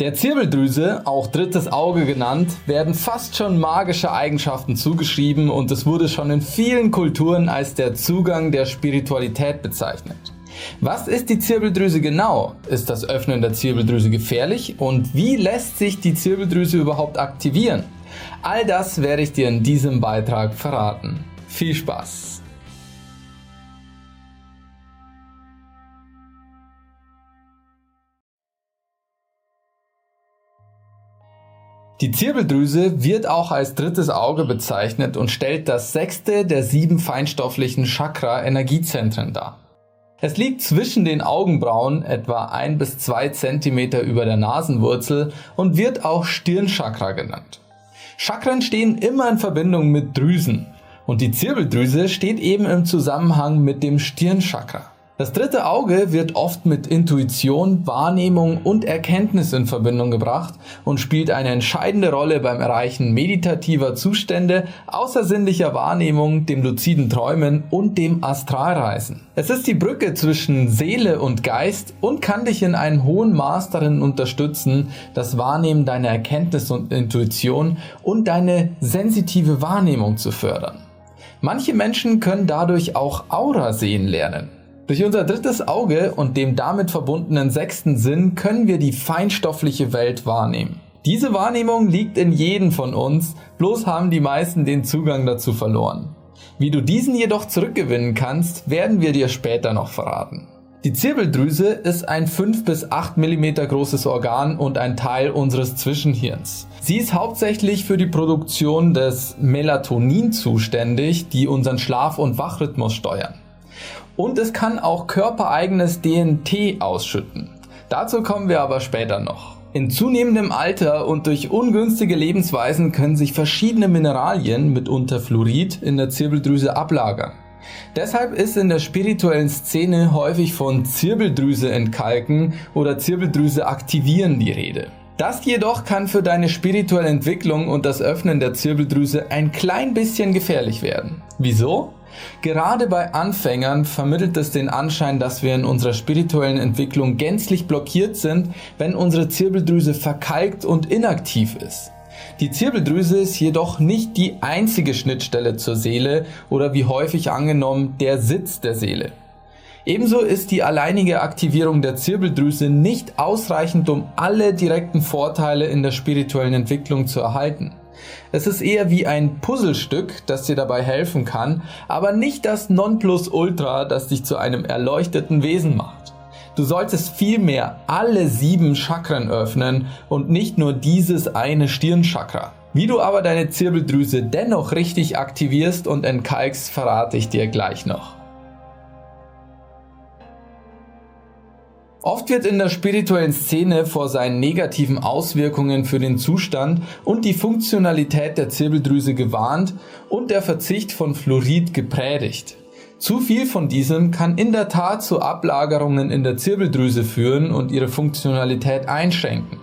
Der Zirbeldrüse, auch drittes Auge genannt, werden fast schon magische Eigenschaften zugeschrieben und es wurde schon in vielen Kulturen als der Zugang der Spiritualität bezeichnet. Was ist die Zirbeldrüse genau? Ist das Öffnen der Zirbeldrüse gefährlich und wie lässt sich die Zirbeldrüse überhaupt aktivieren? All das werde ich dir in diesem Beitrag verraten. Viel Spaß! Die Zirbeldrüse wird auch als drittes Auge bezeichnet und stellt das sechste der sieben feinstofflichen Chakra-Energiezentren dar. Es liegt zwischen den Augenbrauen etwa ein bis zwei Zentimeter über der Nasenwurzel und wird auch Stirnchakra genannt. Chakren stehen immer in Verbindung mit Drüsen und die Zirbeldrüse steht eben im Zusammenhang mit dem Stirnchakra. Das dritte Auge wird oft mit Intuition, Wahrnehmung und Erkenntnis in Verbindung gebracht und spielt eine entscheidende Rolle beim Erreichen meditativer Zustände, außersinnlicher Wahrnehmung, dem luziden Träumen und dem Astralreisen. Es ist die Brücke zwischen Seele und Geist und kann dich in einem hohen Maß darin unterstützen, das Wahrnehmen deiner Erkenntnis und Intuition und deine sensitive Wahrnehmung zu fördern. Manche Menschen können dadurch auch Aura sehen lernen. Durch unser drittes Auge und dem damit verbundenen sechsten Sinn können wir die feinstoffliche Welt wahrnehmen. Diese Wahrnehmung liegt in jedem von uns, bloß haben die meisten den Zugang dazu verloren. Wie du diesen jedoch zurückgewinnen kannst, werden wir dir später noch verraten. Die Zirbeldrüse ist ein 5 bis 8 mm großes Organ und ein Teil unseres Zwischenhirns. Sie ist hauptsächlich für die Produktion des Melatonin zuständig, die unseren Schlaf- und Wachrhythmus steuern und es kann auch körpereigenes DNT ausschütten. Dazu kommen wir aber später noch. In zunehmendem Alter und durch ungünstige Lebensweisen können sich verschiedene Mineralien, mitunter Fluorid, in der Zirbeldrüse ablagern. Deshalb ist in der spirituellen Szene häufig von Zirbeldrüse entkalken oder Zirbeldrüse aktivieren die Rede. Das jedoch kann für deine spirituelle Entwicklung und das Öffnen der Zirbeldrüse ein klein bisschen gefährlich werden. Wieso? Gerade bei Anfängern vermittelt es den Anschein, dass wir in unserer spirituellen Entwicklung gänzlich blockiert sind, wenn unsere Zirbeldrüse verkalkt und inaktiv ist. Die Zirbeldrüse ist jedoch nicht die einzige Schnittstelle zur Seele oder wie häufig angenommen der Sitz der Seele. Ebenso ist die alleinige Aktivierung der Zirbeldrüse nicht ausreichend, um alle direkten Vorteile in der spirituellen Entwicklung zu erhalten. Es ist eher wie ein Puzzlestück, das dir dabei helfen kann, aber nicht das Nonplusultra, das dich zu einem erleuchteten Wesen macht. Du solltest vielmehr alle sieben Chakren öffnen und nicht nur dieses eine Stirnchakra. Wie du aber deine Zirbeldrüse dennoch richtig aktivierst und entkalkst, verrate ich dir gleich noch. Oft wird in der spirituellen Szene vor seinen negativen Auswirkungen für den Zustand und die Funktionalität der Zirbeldrüse gewarnt und der Verzicht von Fluorid gepredigt. Zu viel von diesem kann in der Tat zu Ablagerungen in der Zirbeldrüse führen und ihre Funktionalität einschränken.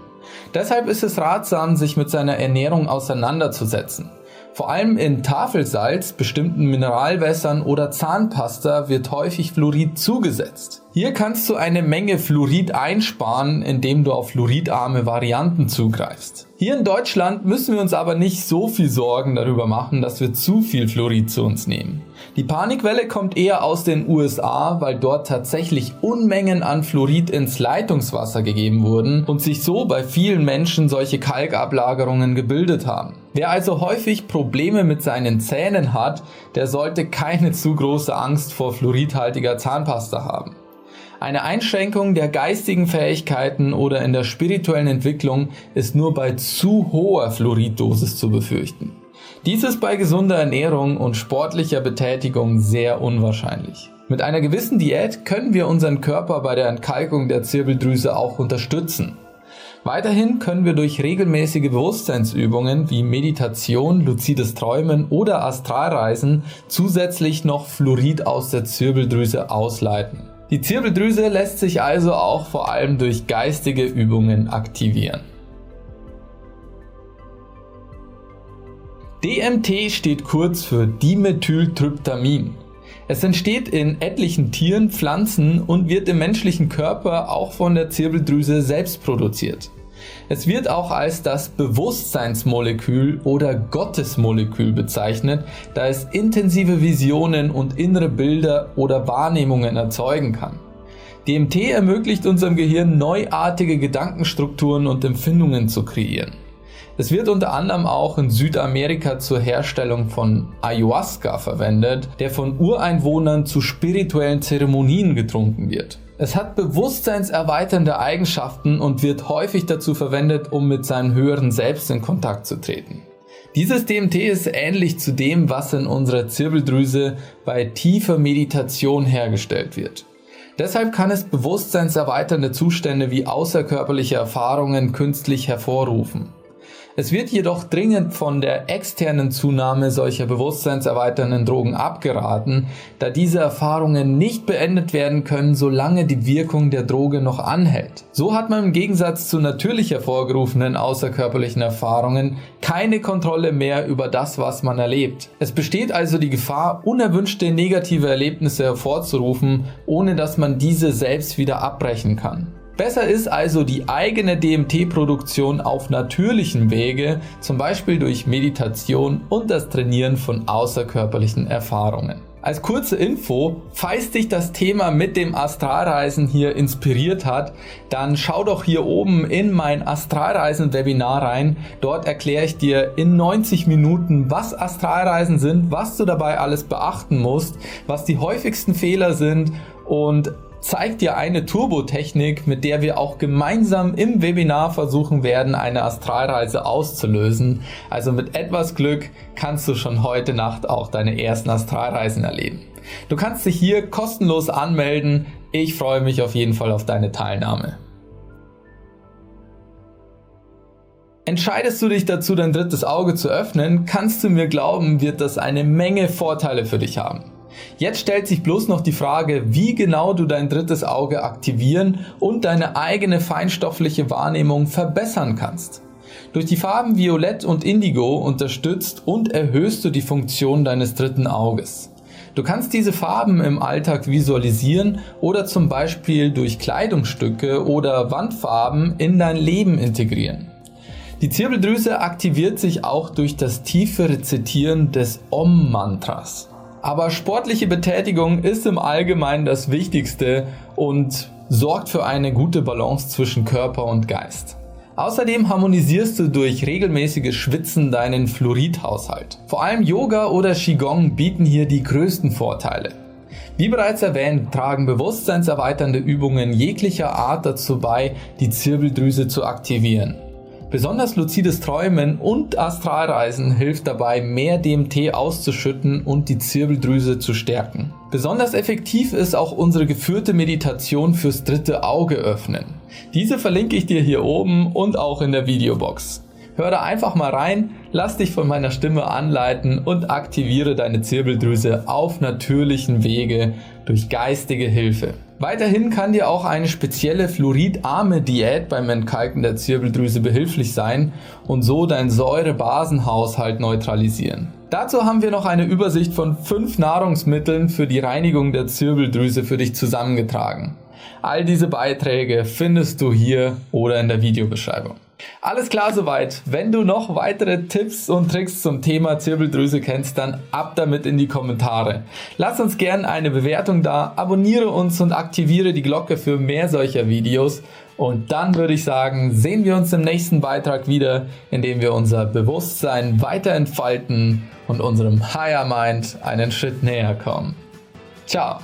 Deshalb ist es ratsam, sich mit seiner Ernährung auseinanderzusetzen. Vor allem in Tafelsalz, bestimmten Mineralwässern oder Zahnpasta wird häufig Fluorid zugesetzt. Hier kannst du eine Menge Fluorid einsparen, indem du auf fluoridarme Varianten zugreifst. Hier in Deutschland müssen wir uns aber nicht so viel Sorgen darüber machen, dass wir zu viel Fluorid zu uns nehmen. Die Panikwelle kommt eher aus den USA, weil dort tatsächlich Unmengen an Fluorid ins Leitungswasser gegeben wurden und sich so bei vielen Menschen solche Kalkablagerungen gebildet haben. Wer also häufig Probleme mit seinen Zähnen hat, der sollte keine zu große Angst vor fluoridhaltiger Zahnpasta haben. Eine Einschränkung der geistigen Fähigkeiten oder in der spirituellen Entwicklung ist nur bei zu hoher Fluoriddosis zu befürchten. Dies ist bei gesunder Ernährung und sportlicher Betätigung sehr unwahrscheinlich. Mit einer gewissen Diät können wir unseren Körper bei der Entkalkung der Zirbeldrüse auch unterstützen. Weiterhin können wir durch regelmäßige Bewusstseinsübungen wie Meditation, luzides Träumen oder Astralreisen zusätzlich noch Fluorid aus der Zirbeldrüse ausleiten. Die Zirbeldrüse lässt sich also auch vor allem durch geistige Übungen aktivieren. DMT steht kurz für Dimethyltryptamin. Es entsteht in etlichen Tieren, Pflanzen und wird im menschlichen Körper auch von der Zirbeldrüse selbst produziert. Es wird auch als das Bewusstseinsmolekül oder Gottesmolekül bezeichnet, da es intensive Visionen und innere Bilder oder Wahrnehmungen erzeugen kann. DMT ermöglicht unserem Gehirn neuartige Gedankenstrukturen und Empfindungen zu kreieren. Es wird unter anderem auch in Südamerika zur Herstellung von Ayahuasca verwendet, der von Ureinwohnern zu spirituellen Zeremonien getrunken wird. Es hat bewusstseinserweiternde Eigenschaften und wird häufig dazu verwendet, um mit seinem höheren Selbst in Kontakt zu treten. Dieses DMT ist ähnlich zu dem, was in unserer Zirbeldrüse bei tiefer Meditation hergestellt wird. Deshalb kann es bewusstseinserweiternde Zustände wie außerkörperliche Erfahrungen künstlich hervorrufen. Es wird jedoch dringend von der externen Zunahme solcher bewusstseinserweiternden Drogen abgeraten, da diese Erfahrungen nicht beendet werden können, solange die Wirkung der Droge noch anhält. So hat man im Gegensatz zu natürlich hervorgerufenen außerkörperlichen Erfahrungen keine Kontrolle mehr über das, was man erlebt. Es besteht also die Gefahr, unerwünschte negative Erlebnisse hervorzurufen, ohne dass man diese selbst wieder abbrechen kann. Besser ist also die eigene DMT-Produktion auf natürlichem Wege, zum Beispiel durch Meditation und das Trainieren von außerkörperlichen Erfahrungen. Als kurze Info, falls dich das Thema mit dem Astralreisen hier inspiriert hat, dann schau doch hier oben in mein Astralreisen-Webinar rein. Dort erkläre ich dir in 90 Minuten, was Astralreisen sind, was du dabei alles beachten musst, was die häufigsten Fehler sind und zeigt dir eine Turbotechnik, mit der wir auch gemeinsam im Webinar versuchen werden, eine Astralreise auszulösen. Also mit etwas Glück kannst du schon heute Nacht auch deine ersten Astralreisen erleben. Du kannst dich hier kostenlos anmelden. Ich freue mich auf jeden Fall auf deine Teilnahme. Entscheidest du dich dazu, dein drittes Auge zu öffnen, kannst du mir glauben, wird das eine Menge Vorteile für dich haben. Jetzt stellt sich bloß noch die Frage, wie genau du dein drittes Auge aktivieren und deine eigene feinstoffliche Wahrnehmung verbessern kannst. Durch die Farben Violett und Indigo unterstützt und erhöhst du die Funktion deines dritten Auges. Du kannst diese Farben im Alltag visualisieren oder zum Beispiel durch Kleidungsstücke oder Wandfarben in dein Leben integrieren. Die Zirbeldrüse aktiviert sich auch durch das tiefe Rezitieren des Om-Mantras. Aber sportliche Betätigung ist im Allgemeinen das Wichtigste und sorgt für eine gute Balance zwischen Körper und Geist. Außerdem harmonisierst du durch regelmäßiges Schwitzen deinen Fluoridhaushalt. Vor allem Yoga oder Qigong bieten hier die größten Vorteile. Wie bereits erwähnt, tragen bewusstseinserweiternde Übungen jeglicher Art dazu bei, die Zirbeldrüse zu aktivieren. Besonders luzides Träumen und Astralreisen hilft dabei, mehr DMT auszuschütten und die Zirbeldrüse zu stärken. Besonders effektiv ist auch unsere geführte Meditation fürs dritte Auge öffnen. Diese verlinke ich dir hier oben und auch in der Videobox. Hör da einfach mal rein, lass dich von meiner Stimme anleiten und aktiviere deine Zirbeldrüse auf natürlichen Wege durch geistige Hilfe. Weiterhin kann dir auch eine spezielle fluoridarme Diät beim Entkalken der Zirbeldrüse behilflich sein und so dein Säurebasenhaushalt neutralisieren. Dazu haben wir noch eine Übersicht von fünf Nahrungsmitteln für die Reinigung der Zirbeldrüse für dich zusammengetragen. All diese Beiträge findest du hier oder in der Videobeschreibung. Alles klar soweit. Wenn du noch weitere Tipps und Tricks zum Thema Zirbeldrüse kennst, dann ab damit in die Kommentare. Lass uns gerne eine Bewertung da, abonniere uns und aktiviere die Glocke für mehr solcher Videos. Und dann würde ich sagen, sehen wir uns im nächsten Beitrag wieder, in dem wir unser Bewusstsein weiter entfalten und unserem Higher Mind einen Schritt näher kommen. Ciao!